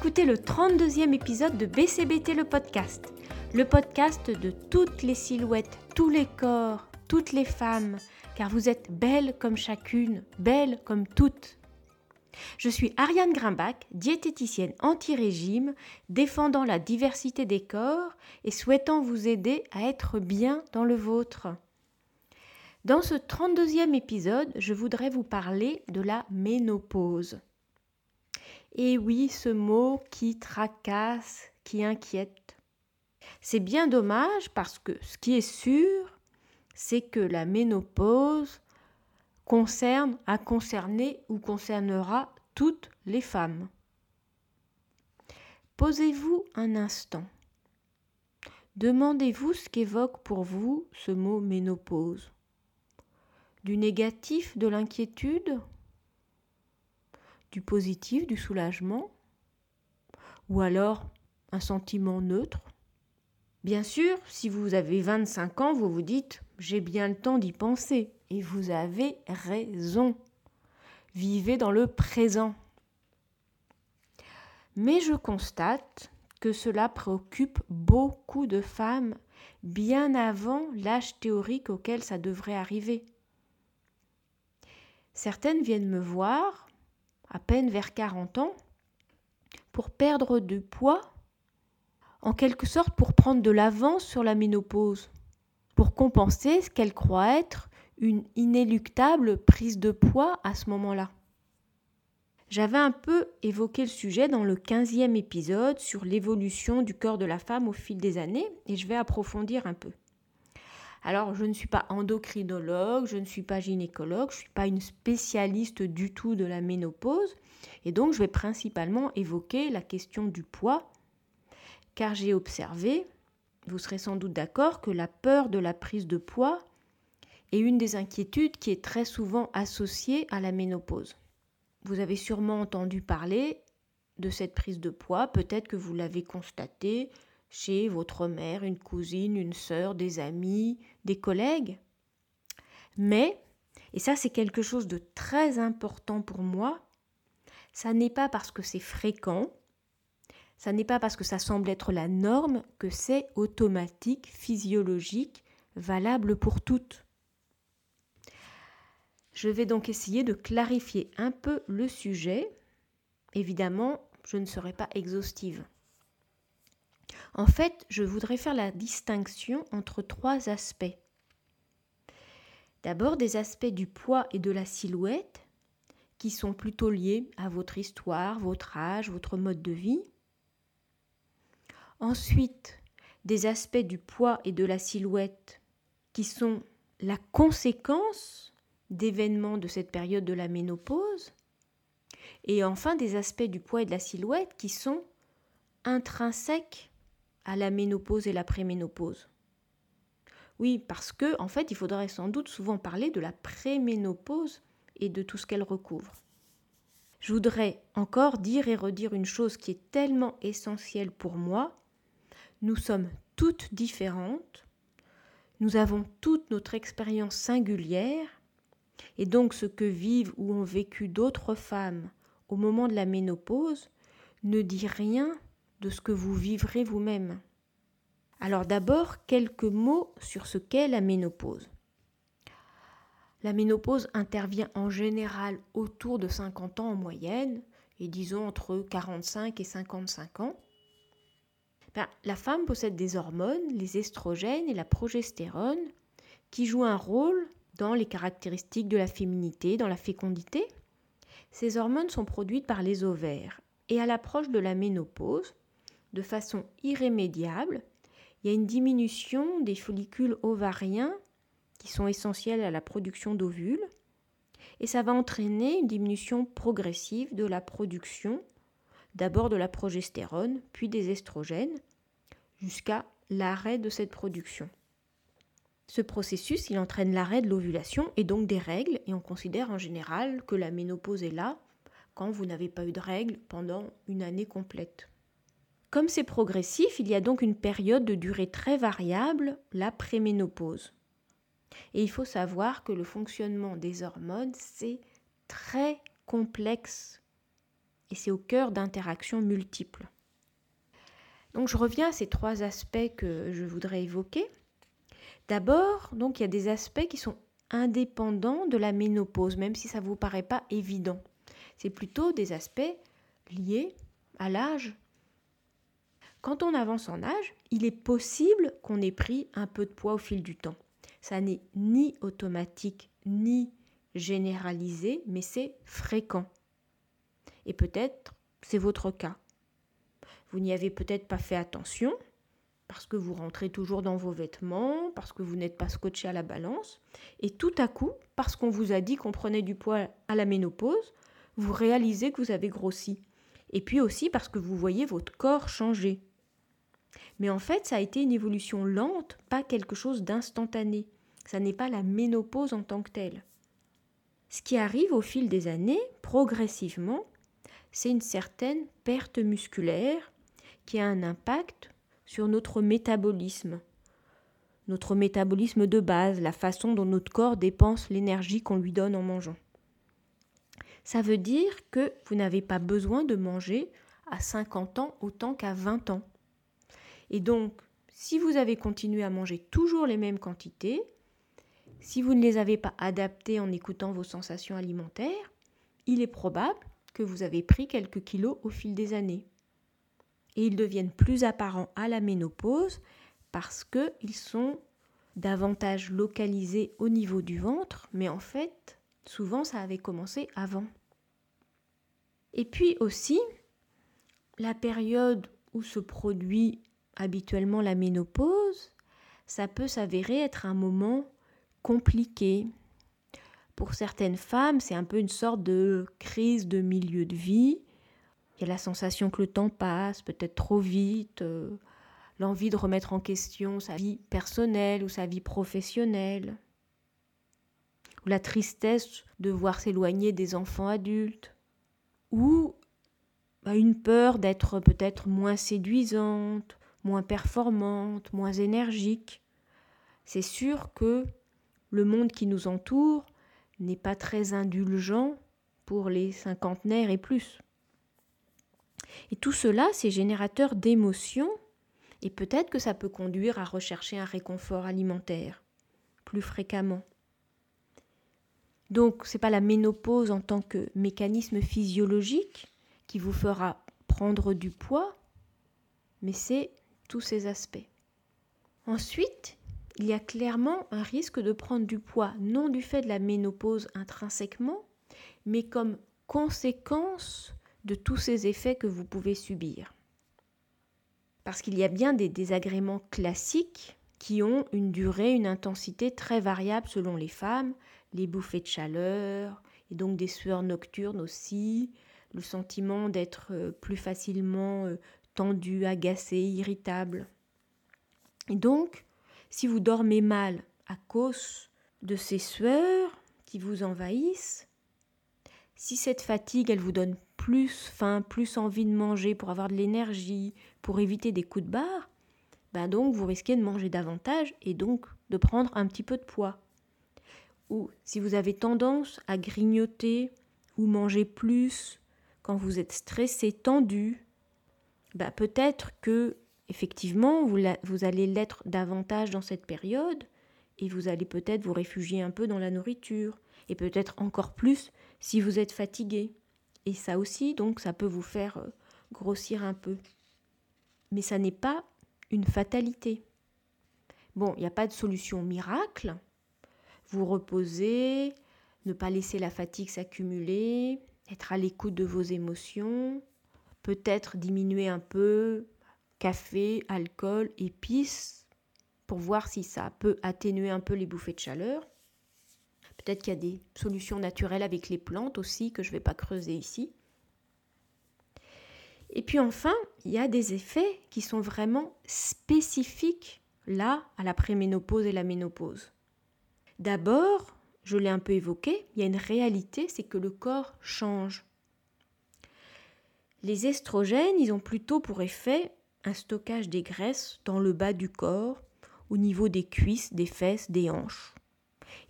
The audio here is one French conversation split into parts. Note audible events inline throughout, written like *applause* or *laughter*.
écouter le 32e épisode de BCBT le podcast, le podcast de toutes les silhouettes, tous les corps, toutes les femmes, car vous êtes belles comme chacune, belles comme toutes. Je suis Ariane Grimbach, diététicienne anti-régime, défendant la diversité des corps et souhaitant vous aider à être bien dans le vôtre. Dans ce 32e épisode, je voudrais vous parler de la ménopause. Et oui, ce mot qui tracasse, qui inquiète. C'est bien dommage parce que ce qui est sûr, c'est que la ménopause concerne, a concerné ou concernera toutes les femmes. Posez-vous un instant. Demandez-vous ce qu'évoque pour vous ce mot ménopause. Du négatif, de l'inquiétude? Du positif, du soulagement Ou alors un sentiment neutre Bien sûr, si vous avez 25 ans, vous vous dites j'ai bien le temps d'y penser. Et vous avez raison. Vivez dans le présent. Mais je constate que cela préoccupe beaucoup de femmes bien avant l'âge théorique auquel ça devrait arriver. Certaines viennent me voir, à peine vers 40 ans, pour perdre du poids en quelque sorte pour prendre de l'avance sur la ménopause, pour compenser ce qu'elle croit être une inéluctable prise de poids à ce moment-là. J'avais un peu évoqué le sujet dans le 15e épisode sur l'évolution du corps de la femme au fil des années et je vais approfondir un peu. Alors, je ne suis pas endocrinologue, je ne suis pas gynécologue, je ne suis pas une spécialiste du tout de la ménopause et donc je vais principalement évoquer la question du poids car j'ai observé, vous serez sans doute d'accord, que la peur de la prise de poids est une des inquiétudes qui est très souvent associée à la ménopause. Vous avez sûrement entendu parler de cette prise de poids, peut-être que vous l'avez constaté chez votre mère, une cousine, une sœur, des amis, des collègues. Mais, et ça c'est quelque chose de très important pour moi, ça n'est pas parce que c'est fréquent, ça n'est pas parce que ça semble être la norme que c'est automatique, physiologique, valable pour toutes. Je vais donc essayer de clarifier un peu le sujet. Évidemment, je ne serai pas exhaustive. En fait, je voudrais faire la distinction entre trois aspects. D'abord des aspects du poids et de la silhouette qui sont plutôt liés à votre histoire, votre âge, votre mode de vie. Ensuite, des aspects du poids et de la silhouette qui sont la conséquence d'événements de cette période de la ménopause. Et enfin, des aspects du poids et de la silhouette qui sont intrinsèques à la ménopause et la préménopause. Oui, parce que en fait, il faudrait sans doute souvent parler de la préménopause et de tout ce qu'elle recouvre. Je voudrais encore dire et redire une chose qui est tellement essentielle pour moi, nous sommes toutes différentes, nous avons toute notre expérience singulière, et donc ce que vivent ou ont vécu d'autres femmes au moment de la ménopause ne dit rien de ce que vous vivrez vous-même. Alors d'abord, quelques mots sur ce qu'est la ménopause. La ménopause intervient en général autour de 50 ans en moyenne, et disons entre 45 et 55 ans. Ben, la femme possède des hormones, les estrogènes et la progestérone, qui jouent un rôle dans les caractéristiques de la féminité, dans la fécondité. Ces hormones sont produites par les ovaires et à l'approche de la ménopause, de façon irrémédiable, il y a une diminution des follicules ovariens qui sont essentiels à la production d'ovules et ça va entraîner une diminution progressive de la production d'abord de la progestérone, puis des estrogènes, jusqu'à l'arrêt de cette production. Ce processus, il entraîne l'arrêt de l'ovulation et donc des règles, et on considère en général que la ménopause est là quand vous n'avez pas eu de règles pendant une année complète. Comme c'est progressif, il y a donc une période de durée très variable, la préménopause. Et il faut savoir que le fonctionnement des hormones, c'est très complexe et c'est au cœur d'interactions multiples. Donc je reviens à ces trois aspects que je voudrais évoquer. D'abord, donc il y a des aspects qui sont indépendants de la ménopause, même si ça ne vous paraît pas évident. C'est plutôt des aspects liés à l'âge. Quand on avance en âge, il est possible qu'on ait pris un peu de poids au fil du temps. Ça n'est ni automatique ni généralisé, mais c'est fréquent. Et peut-être c'est votre cas. Vous n'y avez peut-être pas fait attention, parce que vous rentrez toujours dans vos vêtements, parce que vous n'êtes pas scotché à la balance, et tout à coup, parce qu'on vous a dit qu'on prenait du poids à la ménopause, vous réalisez que vous avez grossi. Et puis aussi parce que vous voyez votre corps changer. Mais en fait, ça a été une évolution lente, pas quelque chose d'instantané. Ça n'est pas la ménopause en tant que telle. Ce qui arrive au fil des années, progressivement, c'est une certaine perte musculaire qui a un impact sur notre métabolisme. Notre métabolisme de base, la façon dont notre corps dépense l'énergie qu'on lui donne en mangeant. Ça veut dire que vous n'avez pas besoin de manger à 50 ans autant qu'à 20 ans. Et donc, si vous avez continué à manger toujours les mêmes quantités, si vous ne les avez pas adaptées en écoutant vos sensations alimentaires, il est probable que vous avez pris quelques kilos au fil des années et ils deviennent plus apparents à la ménopause parce qu'ils sont davantage localisés au niveau du ventre, mais en fait, souvent ça avait commencé avant. Et puis aussi, la période où se produit habituellement la ménopause, ça peut s'avérer être un moment compliqué. Pour certaines femmes, c'est un peu une sorte de crise de milieu de vie il y a la sensation que le temps passe, peut-être trop vite, euh, l'envie de remettre en question sa vie personnelle ou sa vie professionnelle, ou la tristesse de voir s'éloigner des enfants adultes, ou bah, une peur d'être peut-être moins séduisante, moins performante, moins énergique. C'est sûr que le monde qui nous entoure n'est pas très indulgent pour les cinquantenaires et plus. Et tout cela, c'est générateur d'émotions, et peut-être que ça peut conduire à rechercher un réconfort alimentaire plus fréquemment. Donc, ce n'est pas la ménopause en tant que mécanisme physiologique qui vous fera prendre du poids, mais c'est tous ces aspects. Ensuite, il y a clairement un risque de prendre du poids, non du fait de la ménopause intrinsèquement, mais comme conséquence de tous ces effets que vous pouvez subir. Parce qu'il y a bien des désagréments classiques qui ont une durée, une intensité très variable selon les femmes, les bouffées de chaleur, et donc des sueurs nocturnes aussi, le sentiment d'être euh, plus facilement euh, tendu, agacé, irritable. Et donc, si vous dormez mal à cause de ces sueurs qui vous envahissent, si cette fatigue, elle vous donne plus faim, plus envie de manger pour avoir de l'énergie, pour éviter des coups de barre, ben donc vous risquez de manger davantage et donc de prendre un petit peu de poids. Ou si vous avez tendance à grignoter ou manger plus quand vous êtes stressé, tendu, ben peut-être que effectivement vous, vous allez l'être davantage dans cette période et vous allez peut-être vous réfugier un peu dans la nourriture et peut-être encore plus si vous êtes fatigué. Et ça aussi, donc, ça peut vous faire euh, grossir un peu. Mais ça n'est pas une fatalité. Bon, il n'y a pas de solution miracle. Vous reposez, ne pas laisser la fatigue s'accumuler, être à l'écoute de vos émotions, peut-être diminuer un peu café, alcool, épices, pour voir si ça peut atténuer un peu les bouffées de chaleur. Peut-être qu'il y a des solutions naturelles avec les plantes aussi que je ne vais pas creuser ici. Et puis enfin, il y a des effets qui sont vraiment spécifiques là à la préménopause et la ménopause. D'abord, je l'ai un peu évoqué, il y a une réalité, c'est que le corps change. Les estrogènes, ils ont plutôt pour effet un stockage des graisses dans le bas du corps, au niveau des cuisses, des fesses, des hanches.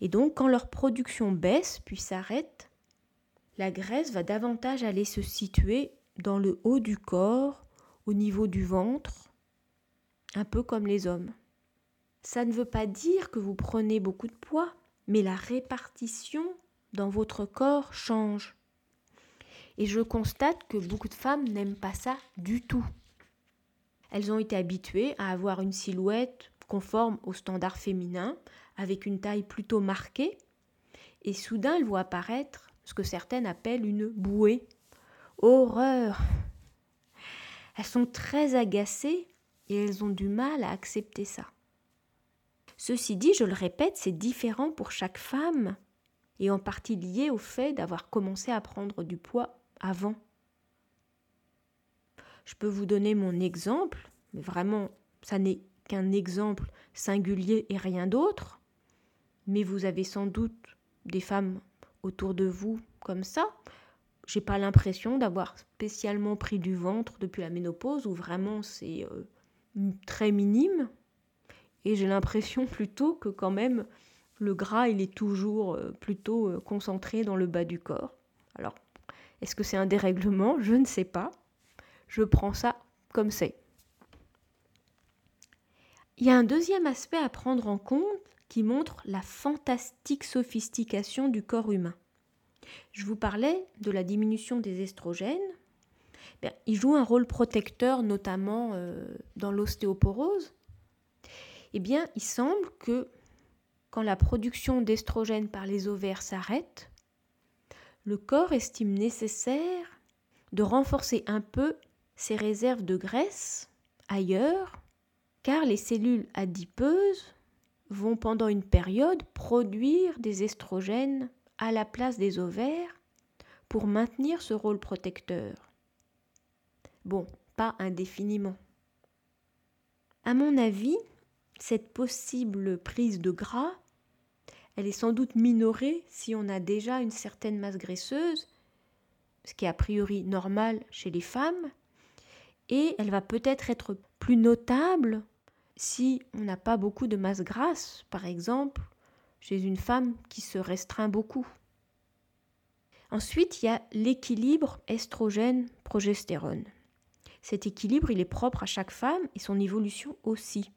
Et donc, quand leur production baisse puis s'arrête, la graisse va davantage aller se situer dans le haut du corps, au niveau du ventre, un peu comme les hommes. Ça ne veut pas dire que vous prenez beaucoup de poids, mais la répartition dans votre corps change. Et je constate que beaucoup de femmes n'aiment pas ça du tout. Elles ont été habituées à avoir une silhouette conforme au standard féminin, avec une taille plutôt marquée, et soudain elles voient apparaître ce que certaines appellent une bouée. Horreur Elles sont très agacées et elles ont du mal à accepter ça. Ceci dit, je le répète, c'est différent pour chaque femme et en partie lié au fait d'avoir commencé à prendre du poids avant. Je peux vous donner mon exemple, mais vraiment, ça n'est qu'un exemple singulier et rien d'autre. Mais vous avez sans doute des femmes autour de vous comme ça. J'ai pas l'impression d'avoir spécialement pris du ventre depuis la ménopause, ou vraiment c'est euh, très minime. Et j'ai l'impression *laughs* plutôt que quand même le gras il est toujours euh, plutôt euh, concentré dans le bas du corps. Alors est-ce que c'est un dérèglement? Je ne sais pas. Je prends ça comme c'est. Il y a un deuxième aspect à prendre en compte qui montre la fantastique sophistication du corps humain. Je vous parlais de la diminution des estrogènes. il joue un rôle protecteur notamment euh, dans l'ostéoporose. Eh bien, il semble que quand la production d'estrogènes par les ovaires s'arrête, le corps estime nécessaire de renforcer un peu ses réserves de graisse ailleurs, car les cellules adipeuses vont pendant une période produire des estrogènes à la place des ovaires pour maintenir ce rôle protecteur. Bon, pas indéfiniment. À mon avis, cette possible prise de gras elle est sans doute minorée si on a déjà une certaine masse graisseuse, ce qui est a priori normal chez les femmes, et elle va peut-être être plus notable si on n'a pas beaucoup de masse grasse, par exemple chez une femme qui se restreint beaucoup. Ensuite, il y a l'équilibre estrogène-progestérone. Cet équilibre, il est propre à chaque femme et son évolution aussi.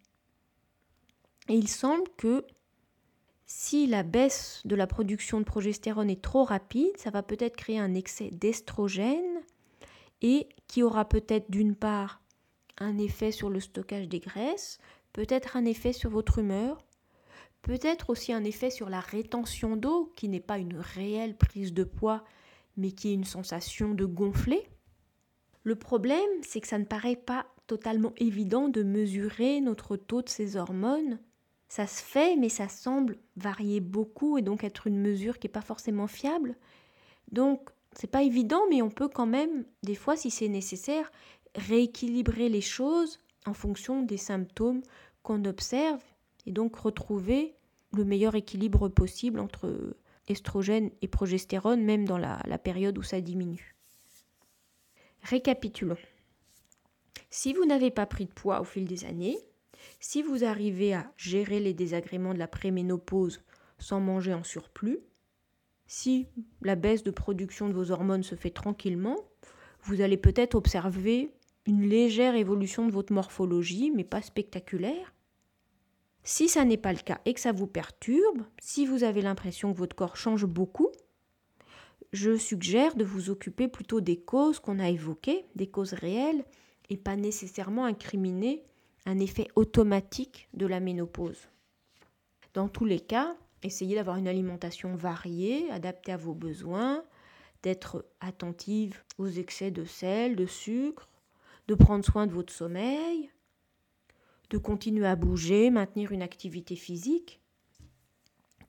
Et il semble que si la baisse de la production de progestérone est trop rapide, ça va peut-être créer un excès d'estrogène et qui aura peut-être d'une part un effet sur le stockage des graisses, peut-être un effet sur votre humeur, peut-être aussi un effet sur la rétention d'eau qui n'est pas une réelle prise de poids mais qui est une sensation de gonfler. Le problème, c'est que ça ne paraît pas totalement évident de mesurer notre taux de ces hormones ça se fait, mais ça semble varier beaucoup et donc être une mesure qui n'est pas forcément fiable. Donc, c'est pas évident, mais on peut quand même, des fois, si c'est nécessaire, rééquilibrer les choses en fonction des symptômes qu'on observe et donc retrouver le meilleur équilibre possible entre estrogène et progestérone, même dans la, la période où ça diminue. Récapitulons. Si vous n'avez pas pris de poids au fil des années, si vous arrivez à gérer les désagréments de la préménopause sans manger en surplus, si la baisse de production de vos hormones se fait tranquillement, vous allez peut-être observer une légère évolution de votre morphologie, mais pas spectaculaire. Si ça n'est pas le cas et que ça vous perturbe, si vous avez l'impression que votre corps change beaucoup, je suggère de vous occuper plutôt des causes qu'on a évoquées, des causes réelles, et pas nécessairement incriminer un effet automatique de la ménopause. Dans tous les cas, essayez d'avoir une alimentation variée, adaptée à vos besoins, d'être attentive aux excès de sel, de sucre, de prendre soin de votre sommeil, de continuer à bouger, maintenir une activité physique.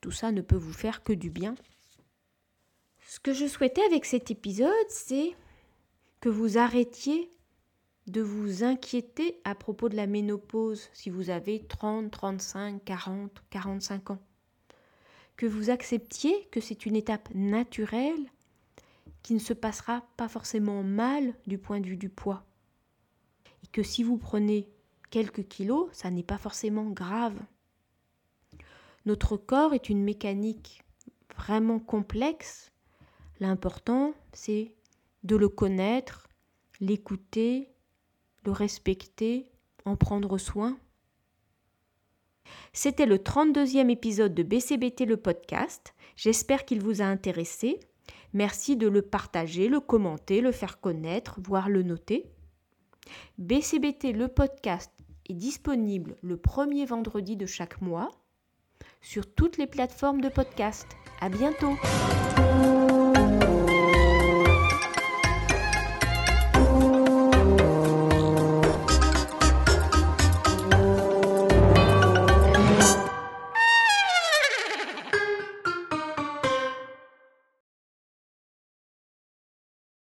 Tout ça ne peut vous faire que du bien. Ce que je souhaitais avec cet épisode, c'est que vous arrêtiez de vous inquiéter à propos de la ménopause si vous avez 30, 35, 40, 45 ans. Que vous acceptiez que c'est une étape naturelle qui ne se passera pas forcément mal du point de vue du poids. Et que si vous prenez quelques kilos, ça n'est pas forcément grave. Notre corps est une mécanique vraiment complexe. L'important, c'est de le connaître, l'écouter, le respecter, en prendre soin. C'était le 32e épisode de BCBT le podcast. J'espère qu'il vous a intéressé. Merci de le partager, le commenter, le faire connaître, voire le noter. BCBT le podcast est disponible le premier vendredi de chaque mois sur toutes les plateformes de podcast. À bientôt!